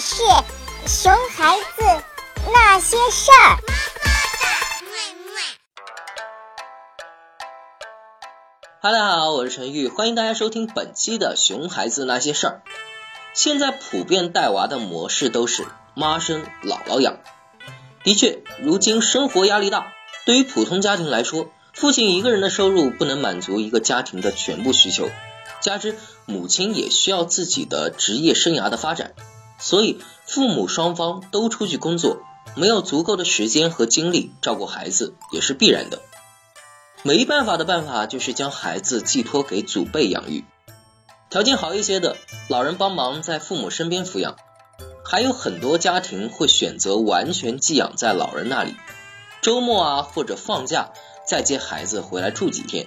是熊孩子那些事儿。哈喽，大家好，我是陈玉，欢迎大家收听本期的熊孩子那些事儿。现在普遍带娃的模式都是妈生姥姥养。的确，如今生活压力大，对于普通家庭来说，父亲一个人的收入不能满足一个家庭的全部需求，加之母亲也需要自己的职业生涯的发展，所以父母双方都出去工作，没有足够的时间和精力照顾孩子也是必然的。没办法的办法就是将孩子寄托给祖辈养育，条件好一些的老人帮忙在父母身边抚养，还有很多家庭会选择完全寄养在老人那里，周末啊或者放假再接孩子回来住几天。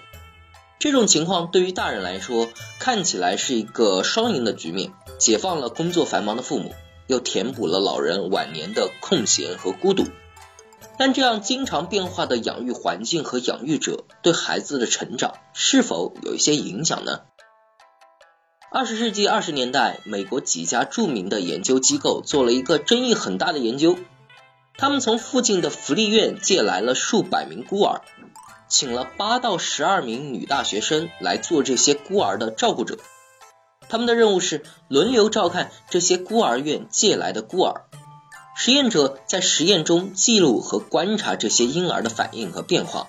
这种情况对于大人来说看起来是一个双赢的局面，解放了工作繁忙的父母，又填补了老人晚年的空闲和孤独。但这样经常变化的养育环境和养育者对孩子的成长是否有一些影响呢？二十世纪二十年代，美国几家著名的研究机构做了一个争议很大的研究，他们从附近的福利院借来了数百名孤儿，请了八到十二名女大学生来做这些孤儿的照顾者，他们的任务是轮流照看这些孤儿院借来的孤儿。实验者在实验中记录和观察这些婴儿的反应和变化，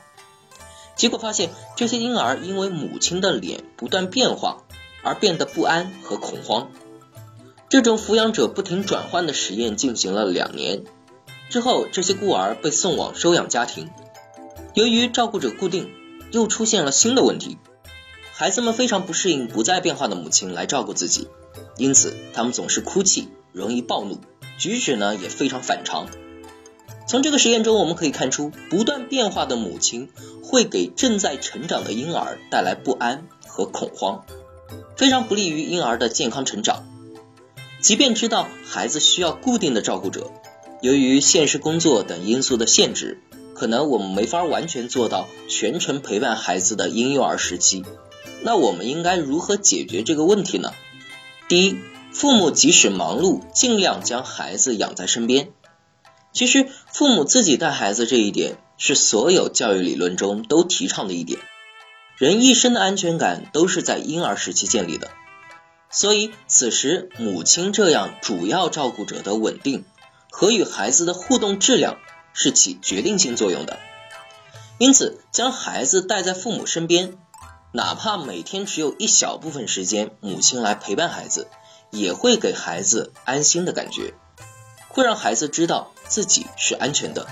结果发现，这些婴儿因为母亲的脸不断变化而变得不安和恐慌。这种抚养者不停转换的实验进行了两年之后，这些孤儿被送往收养家庭。由于照顾者固定，又出现了新的问题，孩子们非常不适应不再变化的母亲来照顾自己，因此他们总是哭泣，容易暴怒。举止呢也非常反常。从这个实验中，我们可以看出，不断变化的母亲会给正在成长的婴儿带来不安和恐慌，非常不利于婴儿的健康成长。即便知道孩子需要固定的照顾者，由于现实工作等因素的限制，可能我们没法完全做到全程陪伴孩子的婴幼儿时期。那我们应该如何解决这个问题呢？第一。父母即使忙碌，尽量将孩子养在身边。其实，父母自己带孩子这一点是所有教育理论中都提倡的一点。人一生的安全感都是在婴儿时期建立的，所以此时母亲这样主要照顾者的稳定和与孩子的互动质量是起决定性作用的。因此，将孩子带在父母身边，哪怕每天只有一小部分时间，母亲来陪伴孩子。也会给孩子安心的感觉，会让孩子知道自己是安全的。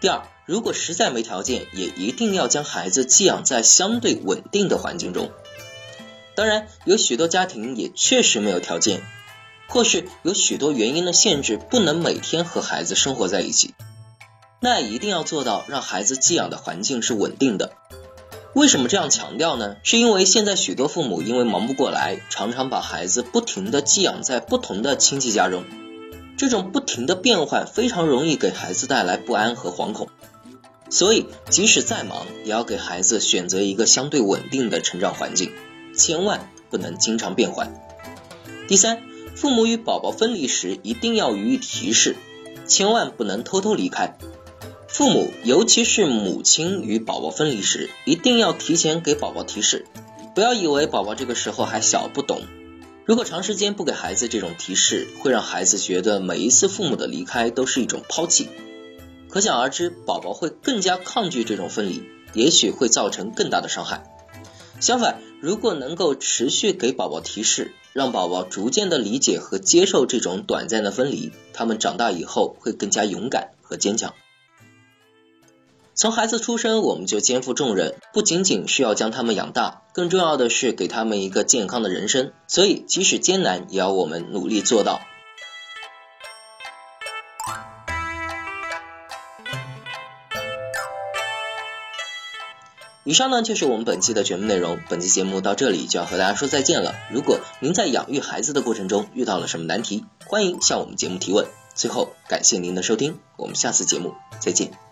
第二，如果实在没条件，也一定要将孩子寄养在相对稳定的环境中。当然，有许多家庭也确实没有条件，或是有许多原因的限制，不能每天和孩子生活在一起。那一定要做到让孩子寄养的环境是稳定的。为什么这样强调呢？是因为现在许多父母因为忙不过来，常常把孩子不停的寄养在不同的亲戚家中，这种不停的变换非常容易给孩子带来不安和惶恐。所以，即使再忙，也要给孩子选择一个相对稳定的成长环境，千万不能经常变换。第三，父母与宝宝分离时一定要予以提示，千万不能偷偷离开。父母，尤其是母亲与宝宝分离时，一定要提前给宝宝提示，不要以为宝宝这个时候还小不懂。如果长时间不给孩子这种提示，会让孩子觉得每一次父母的离开都是一种抛弃，可想而知，宝宝会更加抗拒这种分离，也许会造成更大的伤害。相反，如果能够持续给宝宝提示，让宝宝逐渐的理解和接受这种短暂的分离，他们长大以后会更加勇敢和坚强。从孩子出生，我们就肩负重任，不仅仅是要将他们养大，更重要的是给他们一个健康的人生。所以，即使艰难，也要我们努力做到。以上呢就是我们本期的全部内容。本期节目到这里就要和大家说再见了。如果您在养育孩子的过程中遇到了什么难题，欢迎向我们节目提问。最后，感谢您的收听，我们下次节目再见。